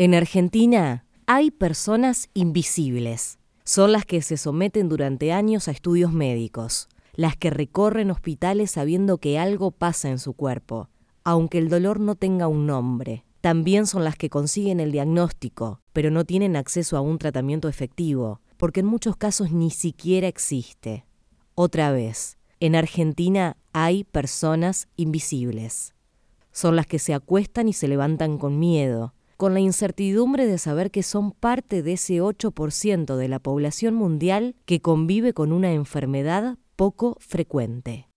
En Argentina hay personas invisibles. Son las que se someten durante años a estudios médicos, las que recorren hospitales sabiendo que algo pasa en su cuerpo, aunque el dolor no tenga un nombre. También son las que consiguen el diagnóstico, pero no tienen acceso a un tratamiento efectivo, porque en muchos casos ni siquiera existe. Otra vez, en Argentina hay personas invisibles. Son las que se acuestan y se levantan con miedo, con la incertidumbre de saber que son parte de ese 8% de la población mundial que convive con una enfermedad poco frecuente.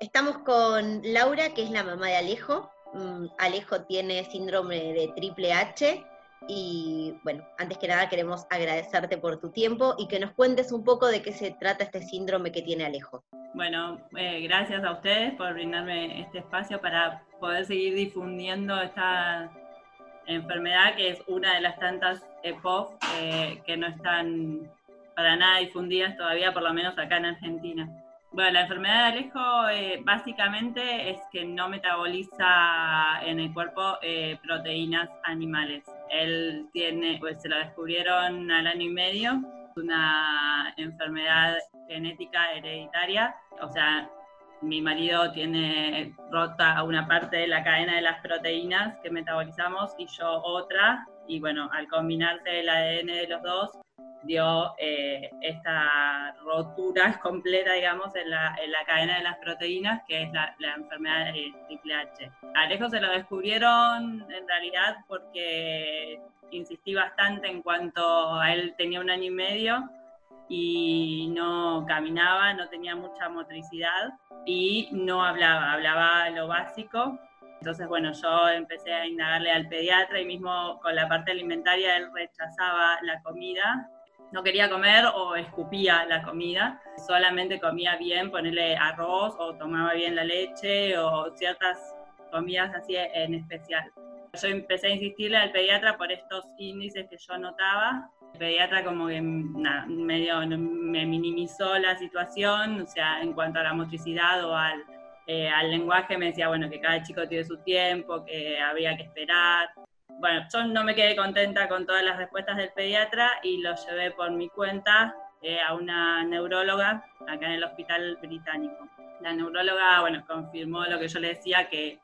Estamos con Laura, que es la mamá de Alejo. Mm, Alejo tiene síndrome de triple H y bueno, antes que nada queremos agradecerte por tu tiempo y que nos cuentes un poco de qué se trata este síndrome que tiene Alejo. Bueno, eh, gracias a ustedes por brindarme este espacio para poder seguir difundiendo esta enfermedad que es una de las tantas EPOF eh, que no están para nada difundidas todavía, por lo menos acá en Argentina. Bueno, la enfermedad de Alejo eh, básicamente es que no metaboliza en el cuerpo eh, proteínas animales. Él tiene, pues se lo descubrieron al año y medio, una enfermedad genética hereditaria, o sea, mi marido tiene rota una parte de la cadena de las proteínas que metabolizamos y yo otra, y bueno, al combinarse el ADN de los dos, dio eh, esta rotura completa, digamos, en la, cadena de las proteínas, que es la, enfermedad de triple H. Alejo se lo descubrieron en realidad porque insistí bastante en cuanto a él tenía un año y medio y no caminaba, no tenía mucha motricidad y no hablaba, hablaba lo básico. Entonces, bueno, yo empecé a indagarle al pediatra y mismo con la parte alimentaria él rechazaba la comida no quería comer o escupía la comida, solamente comía bien, ponerle arroz o tomaba bien la leche o ciertas comidas así en especial. Yo empecé a insistirle al pediatra por estos índices que yo notaba. El pediatra como que medio me minimizó la situación, o sea, en cuanto a la motricidad o al, eh, al lenguaje me decía, bueno, que cada chico tiene su tiempo, que había que esperar bueno, yo no me quedé contenta con todas las respuestas del pediatra y lo llevé por mi cuenta eh, a una neuróloga acá en el hospital británico. La neuróloga, bueno, confirmó lo que yo le decía, que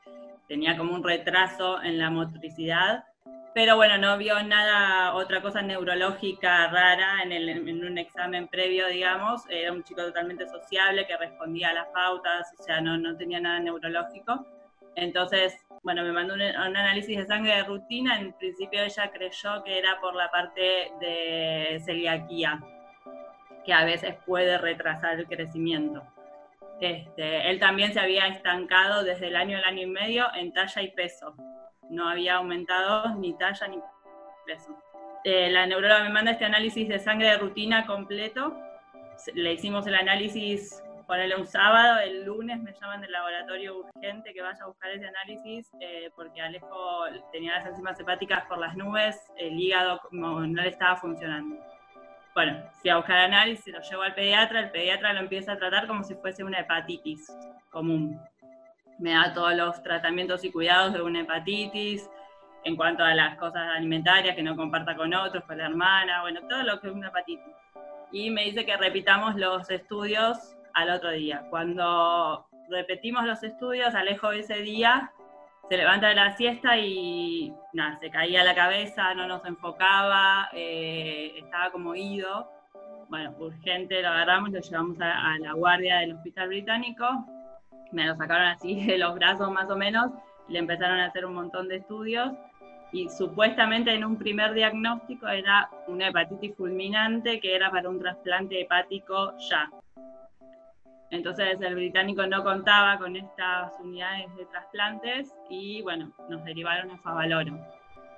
tenía como un retraso en la motricidad, pero bueno, no vio nada, otra cosa neurológica rara en, en un examen previo, digamos. Era un chico totalmente sociable que respondía a las pautas, o sea, no, no tenía nada neurológico. Entonces, bueno, me mandó un, análisis de sangre de rutina, en principio ella creyó que era por la parte de celiaquía, que a veces puede retrasar el crecimiento. Este, él también se había estancado desde el año, el año y medio en talla y peso. No había aumentado ni talla ni peso. Eh, la neuróloga me manda este análisis de sangre de rutina completo. Le hicimos el análisis ponerle un sábado, el lunes me llaman del laboratorio urgente que vaya a buscar ese análisis eh, porque Alejo tenía las enzimas hepáticas por las nubes, el hígado como no le estaba funcionando. Bueno, fui a buscar análisis, lo llevo al pediatra, el pediatra lo empieza a tratar como si fuese una hepatitis común. Me da todos los tratamientos y cuidados de una hepatitis, en cuanto a las cosas alimentarias que no comparta con otros, con la hermana, bueno, todo lo que es una hepatitis. Y me dice que repitamos los estudios al otro día. Cuando repetimos los estudios, Alejo ese día se levanta de la siesta y nada, se caía la cabeza, no nos enfocaba, eh, estaba como ido. Bueno, urgente lo agarramos, lo llevamos a, la guardia del hospital británico, me lo sacaron así de los brazos más o menos, le empezaron a hacer un montón de estudios y supuestamente en un primer diagnóstico era una hepatitis fulminante que era para un trasplante hepático ya. Entonces el británico no contaba con estas unidades de trasplantes y bueno, nos derivaron a Favaloro.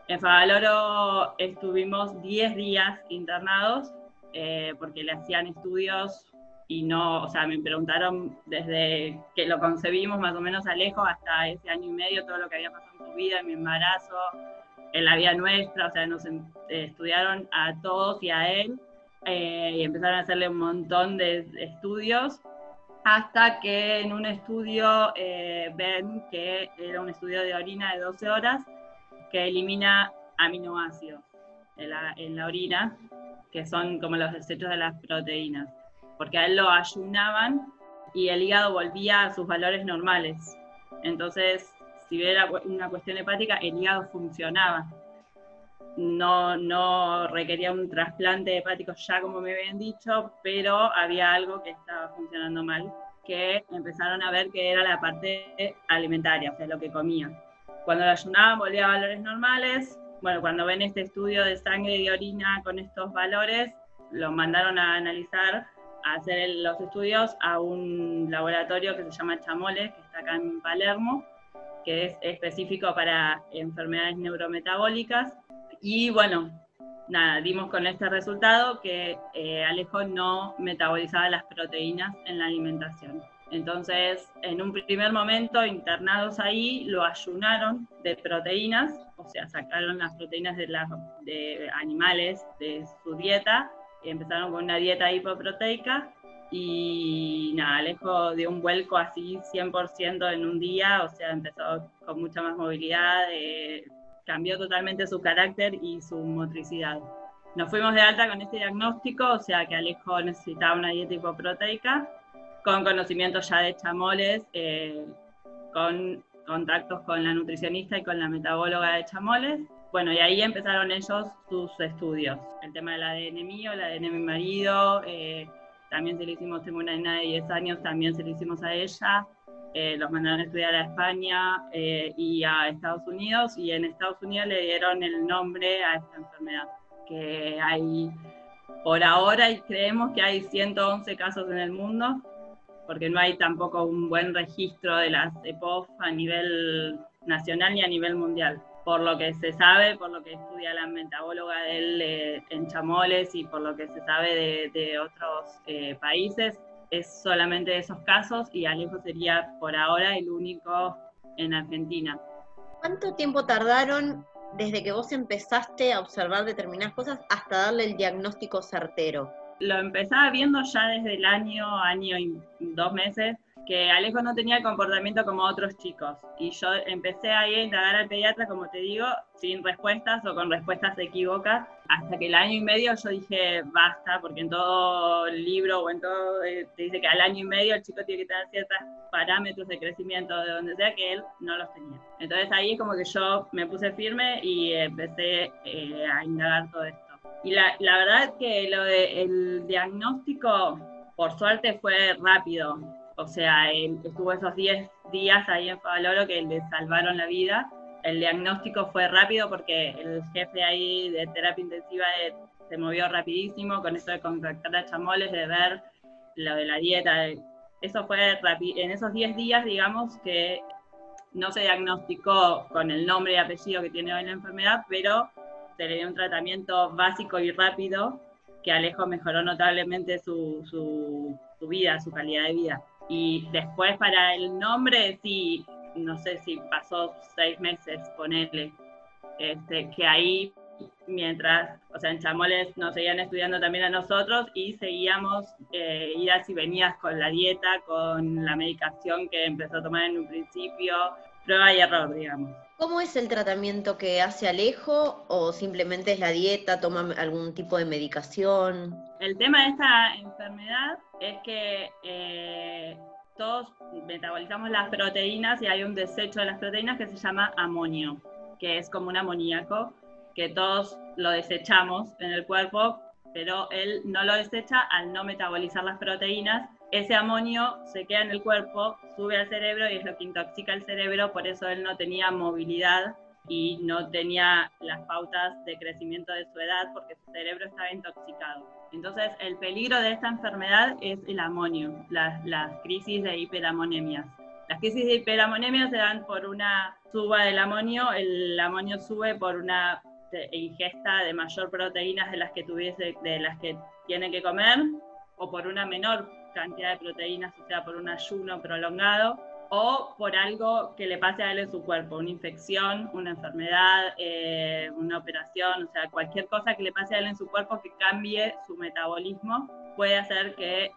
En Favaloro estuvimos 10 días internados eh, porque le hacían estudios y no, o sea, me preguntaron desde que lo concebimos más o menos a lejos hasta ese año y medio todo lo que había pasado en su vida, en mi embarazo, en la vida nuestra, o sea, nos eh, estudiaron a todos y a él eh, y empezaron a hacerle un montón de estudios hasta que en un estudio eh, ven que era un estudio de orina de 12 horas que elimina aminoácidos en la, en la orina, que son como los desechos de las proteínas, porque a él lo ayunaban y el hígado volvía a sus valores normales. Entonces, si era una cuestión hepática, el hígado funcionaba. No, no requería un trasplante hepático ya como me habían dicho, pero había algo que estaba funcionando mal, que empezaron a ver que era la parte alimentaria, o sea, lo que comía. Cuando lo ayunaban volvía a valores normales. Bueno, cuando ven este estudio de sangre y orina con estos valores, lo mandaron a analizar, a hacer los estudios a un laboratorio que se llama Chamoles, que está acá en Palermo, que es específico para enfermedades neurometabólicas. Y bueno, nada, dimos con este resultado que eh, Alejo no metabolizaba las proteínas en la alimentación. Entonces, en un primer momento, internados ahí, lo ayunaron de proteínas, o sea, sacaron las proteínas de, las, de animales de su dieta, y empezaron con una dieta hipoproteica y nada, Alejo dio un vuelco así 100% en un día, o sea, empezó con mucha más movilidad, eh, cambió totalmente su carácter y su motricidad. Nos fuimos de alta con este diagnóstico, o sea que Alejo necesitaba una dieta hipoproteica, con conocimientos ya de chamoles, eh, con contactos con la nutricionista y con la metabóloga de chamoles. Bueno, y ahí empezaron ellos sus estudios. El tema del ADN mío, el ADN de mi marido, eh, también se lo hicimos, tengo una nena de 10 años, también se lo hicimos a ella. Eh, los mandaron a estudiar a España eh, y a Estados Unidos, y en Estados Unidos le dieron el nombre a esta enfermedad, que hay por ahora y creemos que hay 111 casos en el mundo, porque no hay tampoco un buen registro de las EPOF a nivel nacional ni a nivel mundial. Por lo que se sabe, por lo que estudia la metabóloga de él eh, en Chamoles y por lo que se sabe de, otros eh, países, es solamente de esos casos y Alejo sería por ahora el único en Argentina. ¿Cuánto tiempo tardaron desde que vos empezaste a observar determinadas cosas hasta darle el diagnóstico certero? Lo empezaba viendo ya desde el año, año y dos meses, que Alejo no tenía el comportamiento como otros chicos. Y yo empecé ahí a indagar al pediatra, como te digo, sin respuestas o con respuestas equívocas, hasta que el año y medio yo dije, basta, porque en todo libro o en todo eh, te dice que al año y medio el chico tiene que tener ciertos parámetros de crecimiento de donde sea que él no los tenía. Entonces ahí es como que yo me puse firme y empecé eh, a indagar todo esto. Y la, la verdad que lo del diagnóstico, por suerte, fue rápido o sea, estuvo esos 10 días ahí en Favaloro que le salvaron la vida. El diagnóstico fue rápido porque el jefe ahí de terapia intensiva eh, se movió rapidísimo con eso de contactar a chamoles, de ver lo de la dieta. Eso fue. En esos 10 días, digamos que no se diagnosticó con el nombre y apellido que tiene hoy la enfermedad, pero se le dio un tratamiento básico y rápido que Alejo mejoró notablemente su, su, su vida, su calidad de vida. Y después para el nombre, sí, no sé si pasó seis meses, ponerle, este, que ahí mientras, o sea, en Chamoles nos seguían estudiando también a nosotros y seguíamos eh, idas y venidas con la dieta, con la medicación que empezó a tomar en un principio, prueba y error, digamos. ¿Cómo es el tratamiento que hace Alejo o simplemente es la dieta, toma algún tipo de medicación? El tema de esta enfermedad es que eh, todos metabolizamos las proteínas y hay un desecho de las proteínas que se llama amonio, que es como un amoníaco, que todos lo desechamos en el cuerpo, pero él no lo desecha al no metabolizar las proteínas. Ese amonio se queda en el cuerpo, sube al cerebro y es lo que intoxica el cerebro, por eso él no tenía movilidad y no tenía las pautas de crecimiento de su edad porque su cerebro estaba intoxicado. Entonces, el peligro de esta enfermedad es el amonio, las, crisis de hiperamonemias. Las crisis de hiperamonemia se dan por una suba del amonio, el amonio sube por una ingesta de mayor proteínas de las que tuviese, de las que tiene que comer, o por una menor cantidad de proteínas, o sea, por un ayuno prolongado, o por algo que le pase a él en su cuerpo, una infección, una enfermedad, eh, una operación, o sea, cualquier cosa que le pase a él en su cuerpo que cambie su metabolismo puede hacer que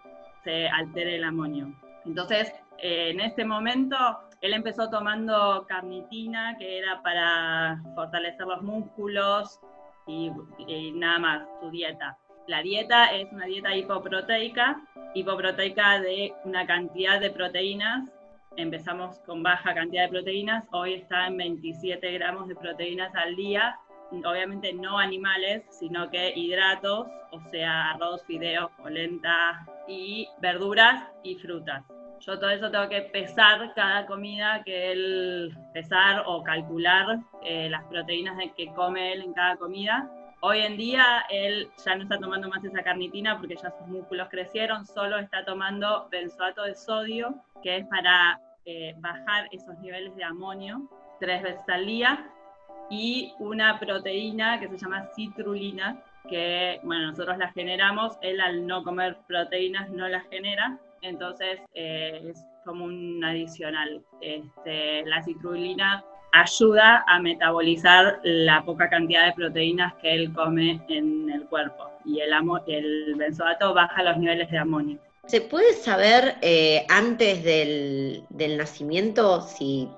se altere el amonio. Entonces, eh, en este momento, él empezó tomando carnitina, que era para fortalecer los músculos y, y nada más, su dieta. La dieta es una dieta hipoproteica, hipoproteica de una cantidad de proteínas empezamos con baja cantidad de proteínas, hoy está en 27 gramos de proteínas al día, obviamente no animales, sino que hidratos, o sea, arroz, fideos, polenta y verduras y frutas. Yo todo eso tengo que pesar cada comida que él, pesar o calcular eh, las proteínas que come él en cada comida. Hoy en día él ya no está tomando más esa carnitina porque ya sus músculos crecieron, solo está tomando benzoato de sodio, que es para eh, bajar esos niveles de amonio tres veces al día y una proteína que se llama citrulina, que bueno, nosotros la generamos, él al no comer proteínas no la genera, entonces eh, es como un adicional. Este, la citrulina ayuda a metabolizar la poca cantidad de proteínas que él come en el cuerpo y el, el benzoato baja los niveles de amonio. ¿Se puede saber eh, antes del, nacimiento si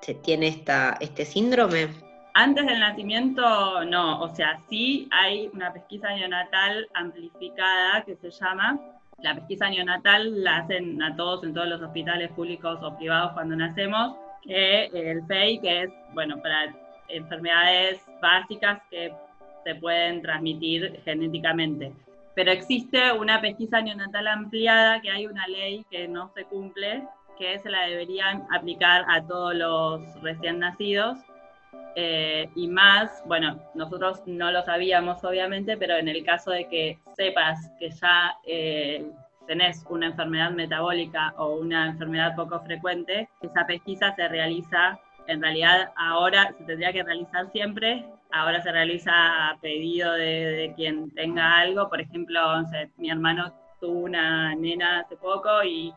se tiene esta, este síndrome? Antes del nacimiento, no. O sea, sí hay una pesquisa neonatal amplificada que se llama. La pesquisa neonatal la hacen a todos en todos los hospitales públicos o privados cuando nacemos, que el FEI, que es, bueno, para enfermedades básicas que se pueden transmitir genéticamente pero existe una pesquisa neonatal ampliada, que hay una ley que no se cumple, que se la deberían aplicar a todos los recién nacidos. Eh, y más, bueno, nosotros no lo sabíamos obviamente, pero en el caso de que sepas que ya eh, tenés una enfermedad metabólica o una enfermedad poco frecuente, esa pesquisa se realiza, en realidad ahora se tendría que realizar siempre ahora se realiza a pedido de, quien tenga algo. Por ejemplo, mi hermano tuvo una nena hace poco y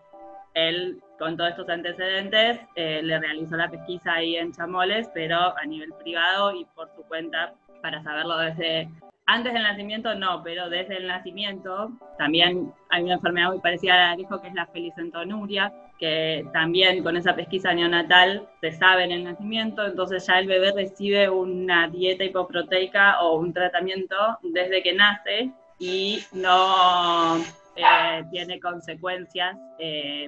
él, con todos estos antecedentes, eh, le realizó la pesquisa ahí en Chamoles, pero a nivel privado y por su cuenta para saberlo desde antes del nacimiento no, pero desde el nacimiento también hay una enfermedad muy parecida a la que dijo que es la felicentonuria, que también con esa pesquisa neonatal se sabe en el nacimiento, entonces ya el bebé recibe una dieta hipoproteica o un tratamiento desde que nace y no eh, tiene consecuencias eh,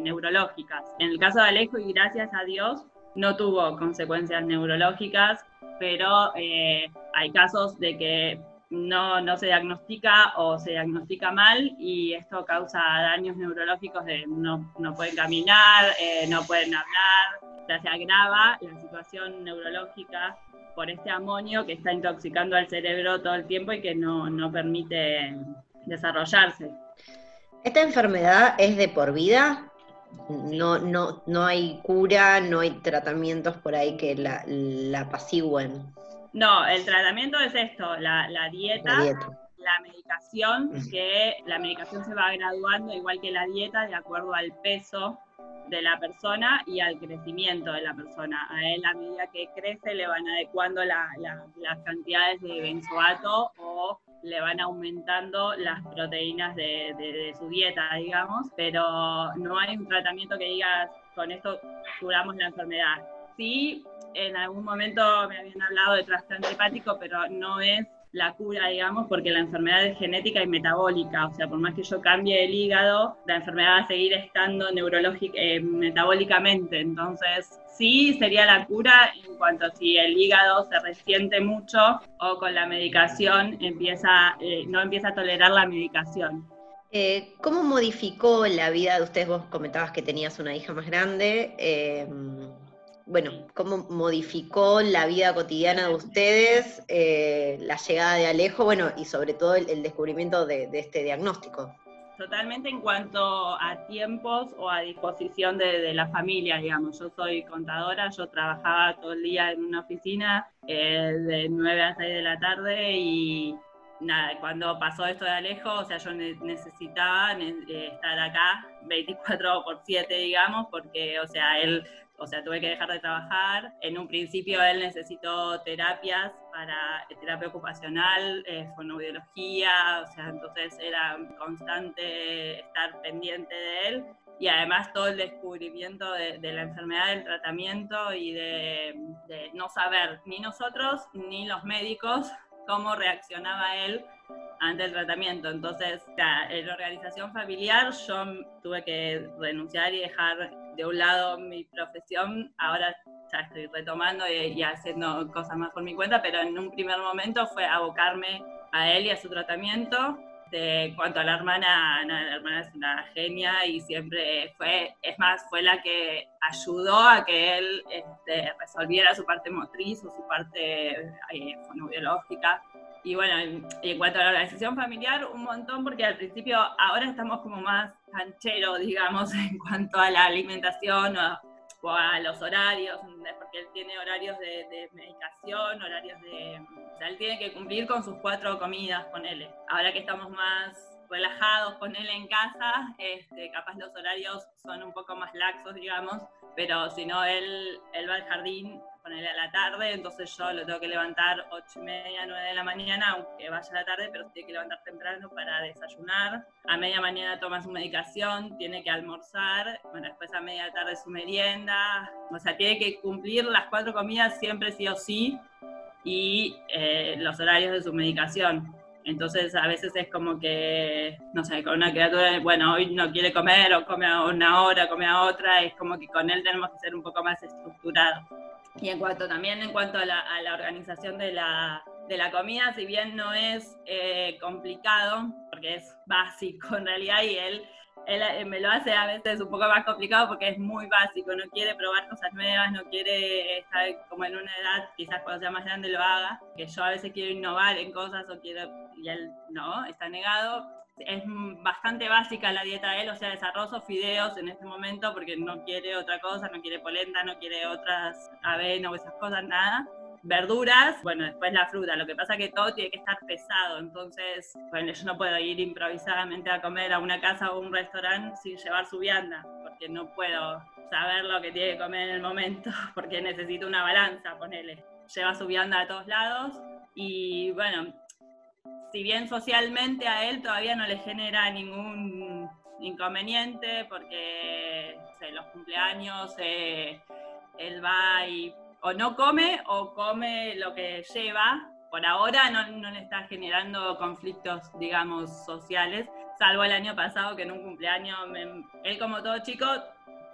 neurológicas. En el caso de Alejo, y gracias a Dios, no tuvo consecuencias neurológicas, pero eh, hay casos de que no, no se diagnostica o se diagnostica mal y esto causa daños neurológicos de no, no pueden caminar, eh, no pueden hablar, o se agrava la situación neurológica por este amonio que está intoxicando al cerebro todo el tiempo y que no, no permite desarrollarse. ¿Esta enfermedad es de por vida? No, no, no hay cura, no hay tratamientos por ahí que la, la apacigüen. No, el tratamiento es esto, la, dieta, la, medicación, que la medicación se va graduando igual que la dieta de acuerdo al peso de la persona y al crecimiento de la persona. A él a medida que crece le van adecuando las cantidades de benzoato o le van aumentando las proteínas de, de, su dieta, digamos, pero no hay un tratamiento que digas con esto curamos la enfermedad. Sí, en algún momento me habían hablado de trasplante hepático, pero no es la cura, digamos, porque la enfermedad es genética y metabólica. O sea, por más que yo cambie el hígado, la enfermedad va a seguir estando neurológica, eh, metabólicamente. Entonces, sí sería la cura en cuanto a si el hígado se resiente mucho o con la medicación empieza, eh, no empieza a tolerar la medicación. Eh, ¿Cómo modificó la vida de ustedes? Vos comentabas que tenías una hija más grande bueno, cómo modificó la vida cotidiana de ustedes, eh, la llegada de Alejo, bueno, y sobre todo el, descubrimiento de, este diagnóstico. Totalmente en cuanto a tiempos o a disposición de, la familia, digamos. Yo soy contadora, yo trabajaba todo el día en una oficina eh, de 9 a 6 de la tarde y nada, cuando pasó esto de Alejo, o sea, yo necesitaba eh, estar acá 24 por 7, digamos, porque, o sea, él, o sea, tuve que dejar de trabajar. En un principio él necesitó terapias para terapia ocupacional, eh, fonoaudiología, o sea, entonces era constante estar pendiente de él y además todo el descubrimiento de, la enfermedad, del tratamiento y de, de, no saber ni nosotros ni los médicos cómo reaccionaba él ante el tratamiento. Entonces, en la organización familiar yo tuve que renunciar y dejar de un lado mi profesión. Ahora ya estoy retomando y, haciendo cosas más por mi cuenta, pero en un primer momento fue abocarme a él y a su tratamiento. De cuanto a la hermana, la hermana es una genia y siempre fue, es más, fue la que ayudó a que él este, resolviera su parte motriz o su parte eh. Y bueno, en, cuanto a la organización familiar, un montón, porque al principio ahora estamos como más cancheros, digamos, en cuanto a la alimentación o, a los horarios, porque él tiene horarios de, medicación, horarios de... O sea, él tiene que cumplir con sus cuatro comidas, con él. Ahora que estamos más relajados con él en casa, este, capaz los horarios son un poco más laxos, digamos, pero si no, él, él va al jardín ponerle a la tarde, entonces yo lo tengo que levantar 8 y media, 9 de la mañana, aunque vaya a la tarde, pero tiene que levantar temprano para desayunar. A media mañana toma su medicación, tiene que almorzar, bueno, después a media tarde su merienda, o sea, tiene que cumplir las cuatro comidas siempre sí o sí y eh, los horarios de su medicación. Entonces a veces es como que, no sé, con una criatura, bueno, hoy no quiere comer o come a una hora, come a otra, es como que con él tenemos que ser un poco más estructurados. Y en cuanto también en cuanto a la, organización de la, de la, comida, si bien no es eh, complicado, porque es básico en realidad y él, él eh, me lo hace a veces un poco más complicado porque es muy básico, no quiere probar cosas nuevas, no quiere estar como en una edad, quizás cuando sea más grande lo haga, que yo a veces quiero innovar en cosas o quiero, y él no, está negado es bastante básica la dieta de él, o sea, es arroz o fideos en este momento porque no quiere otra cosa, no quiere polenta, no quiere otras avena o esas cosas, nada. Verduras, bueno, después la fruta. Lo que pasa es que todo tiene que estar pesado, entonces, bueno, yo no puedo ir improvisadamente a comer a una casa o un restaurante sin llevar su vianda, porque no puedo saber lo que tiene que comer en el momento, porque necesito una balanza, ponele. Lleva su vianda a todos lados y bueno, si bien socialmente a él todavía no le genera ningún inconveniente, porque los cumpleaños eh, él va y o no come o come lo que lleva. Por ahora no, no le está generando conflictos, digamos, sociales, salvo el año pasado que en un cumpleaños, él como todo chico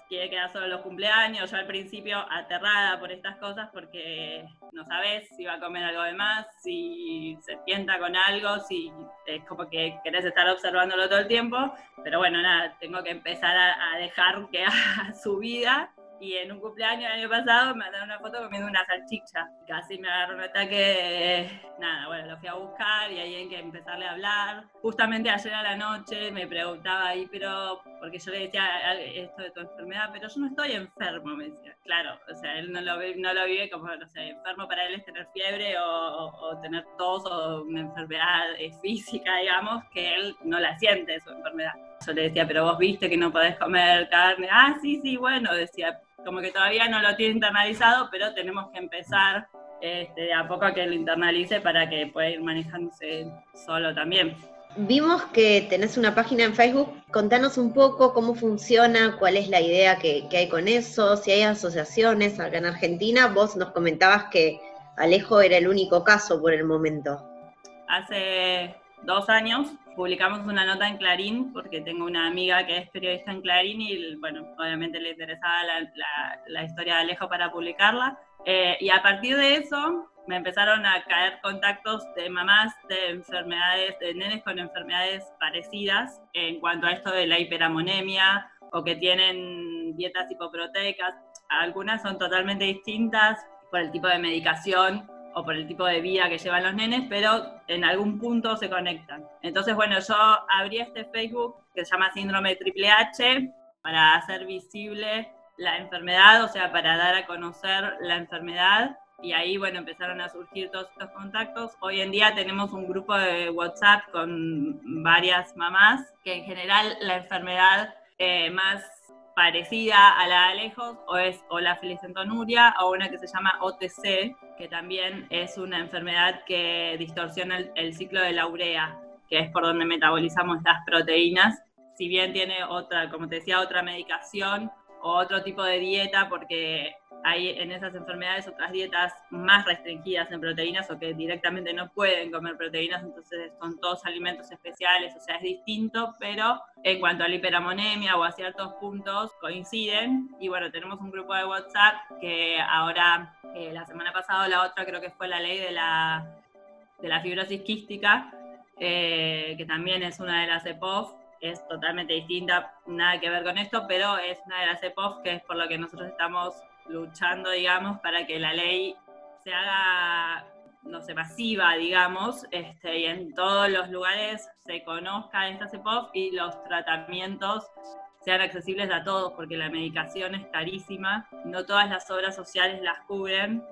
quiere quedar solo los cumpleaños. Yo al principio aterrada por estas cosas porque no sabes si va a comer algo de más, si se tienta con algo, si es como que querés estar observándolo todo el tiempo. Pero bueno, nada, tengo que empezar a, a dejar que haga su vida y en un cumpleaños el año pasado me mandaron una foto comiendo una salchicha. Casi me agarró un ataque, nada, bueno, lo fui a buscar y ahí hay que empezarle a hablar. Justamente ayer a la noche me preguntaba ahí, pero, porque yo le decía esto de tu enfermedad, pero yo no estoy enfermo, me decía. Claro, o sea, él no lo, no lo vive como, no sé, enfermo para él es tener fiebre o, o tener tos o una enfermedad física, digamos, que él no la siente su enfermedad. Yo le decía, pero vos viste que no podés comer carne. Ah, sí, sí, bueno, decía, como que todavía no lo tiene internalizado, pero tenemos que empezar este, a poco a que lo internalice para que pueda ir manejándose solo también. Vimos que tenés una página en Facebook, contanos un poco cómo funciona, cuál es la idea que, que hay con eso, si hay asociaciones acá en Argentina, vos nos comentabas que Alejo era el único caso por el momento. Hace dos años publicamos una nota en Clarín, porque tengo una amiga que es periodista en Clarín y, bueno, obviamente le interesaba la, historia de Alejo para publicarla. Eh, y a partir de eso me empezaron a caer contactos de mamás de enfermedades, de nenes con enfermedades parecidas en cuanto a esto de la hiperamonemia o que tienen dietas hipoproteicas. Algunas son totalmente distintas por el tipo de medicación o por el tipo de vida que llevan los nenes, pero en algún punto se conectan. Entonces, bueno, yo abrí este Facebook que se llama Síndrome Triple H para hacer visible la enfermedad, o sea, para dar a conocer la enfermedad y ahí, bueno, empezaron a surgir todos estos contactos. Hoy en día tenemos un grupo de WhatsApp con varias mamás, que en general la enfermedad eh, más parecida a la de Alejos o es o la felicentonuria o una que se llama OTC, que también es una enfermedad que distorsiona el, ciclo de la urea, que es por donde metabolizamos las proteínas. Si bien tiene otra, como te decía, otra medicación o otro tipo de dieta, porque hay en esas enfermedades otras dietas más restringidas en proteínas o que directamente no pueden comer proteínas, entonces son todos alimentos especiales, o sea, es distinto, pero en cuanto a la hiperamonemia o a ciertos puntos coinciden. Y bueno, tenemos un grupo de WhatsApp que ahora, eh, la semana pasada la otra creo que fue la ley de la, de la fibrosis quística, eh, que también es una de las EPOF, es totalmente distinta, nada que ver con esto, pero es una de las EPOF que es por lo que nosotros estamos luchando, digamos, para que la ley se haga, no sé, masiva, digamos, este, y en todos los lugares se conozca esta CEPOF y los tratamientos sean accesibles a todos, porque la medicación es carísima, no todas las obras sociales las cubren.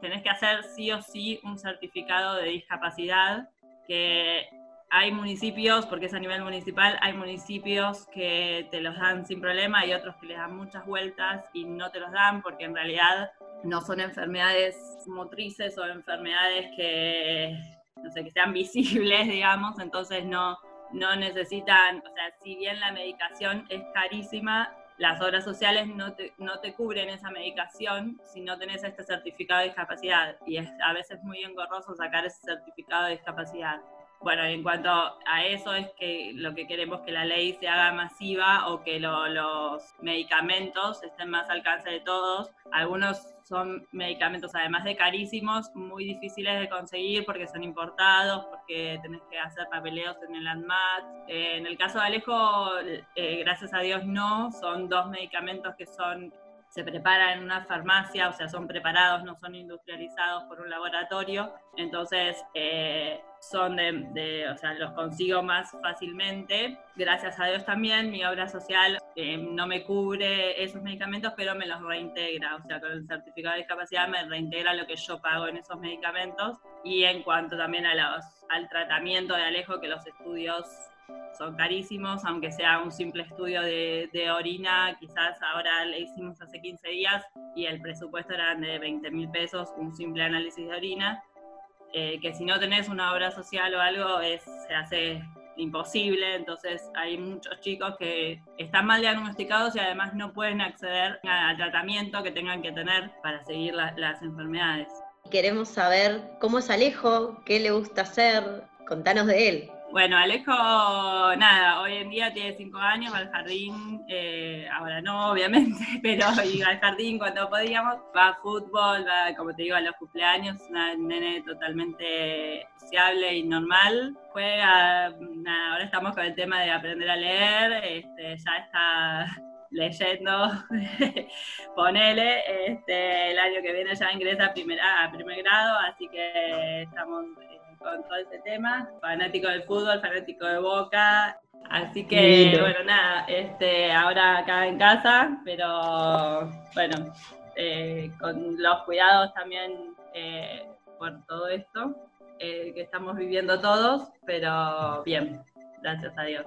Tenés que hacer sí o sí un certificado de discapacidad que hay municipios, porque es a nivel municipal, hay municipios que te los dan sin problema y otros que les dan muchas vueltas y no te los dan porque en realidad no son enfermedades motrices o enfermedades que, no sé, que sean visibles, digamos, entonces no, no necesitan, o sea, si bien la medicación es carísima, las obras sociales no te, no te cubren esa medicación si no tenés este certificado de discapacidad y es a veces muy engorroso sacar ese certificado de discapacidad. Bueno, en cuanto a eso es que lo que queremos que la ley se haga masiva o que los medicamentos estén más al alcance de todos. Algunos son medicamentos, además de carísimos, muy difíciles de conseguir porque son importados, porque tenés que hacer papeleos en el ANMAT. Eh, en el caso de Alejo, eh, gracias a Dios no, son dos medicamentos que son se preparan en una farmacia, o sea, son preparados, no son industrializados por un laboratorio, entonces eh, son de, o sea, los consigo más fácilmente. Gracias a Dios también mi obra social eh, no me cubre esos medicamentos, pero me los reintegra, o sea, con el certificado de discapacidad me reintegra lo que yo pago en esos medicamentos. Y en cuanto también a los, al tratamiento de Alejo, que los estudios son carísimos, aunque sea un simple estudio de, orina, quizás ahora le hicimos hace 15 días y el presupuesto era de 20 mil pesos, un simple análisis de orina, eh, que si no tenés una obra social o algo es, se hace imposible, entonces hay muchos chicos que están mal diagnosticados y además no pueden acceder al tratamiento que tengan que tener para seguir las enfermedades. Queremos saber cómo es Alejo, qué le gusta hacer, contanos de él. Bueno, Alejo, nada, hoy en día tiene cinco años, va al jardín, eh, ahora no, obviamente, pero iba al jardín cuando podíamos, va a fútbol, va, como te digo, a los cumpleaños, un nene totalmente sociable y normal. Juega, ahora estamos con el tema de aprender a leer, este, ya está leyendo, ponele, este, el año que viene ya ingresa a, primera, a primer grado, así que estamos con todo ese tema. Fanático del fútbol, fanático de Boca. Así que, bueno, nada, este, ahora acá en casa, pero bueno, eh, con los cuidados también eh, por todo esto eh, que estamos viviendo todos, pero bien, gracias a Dios.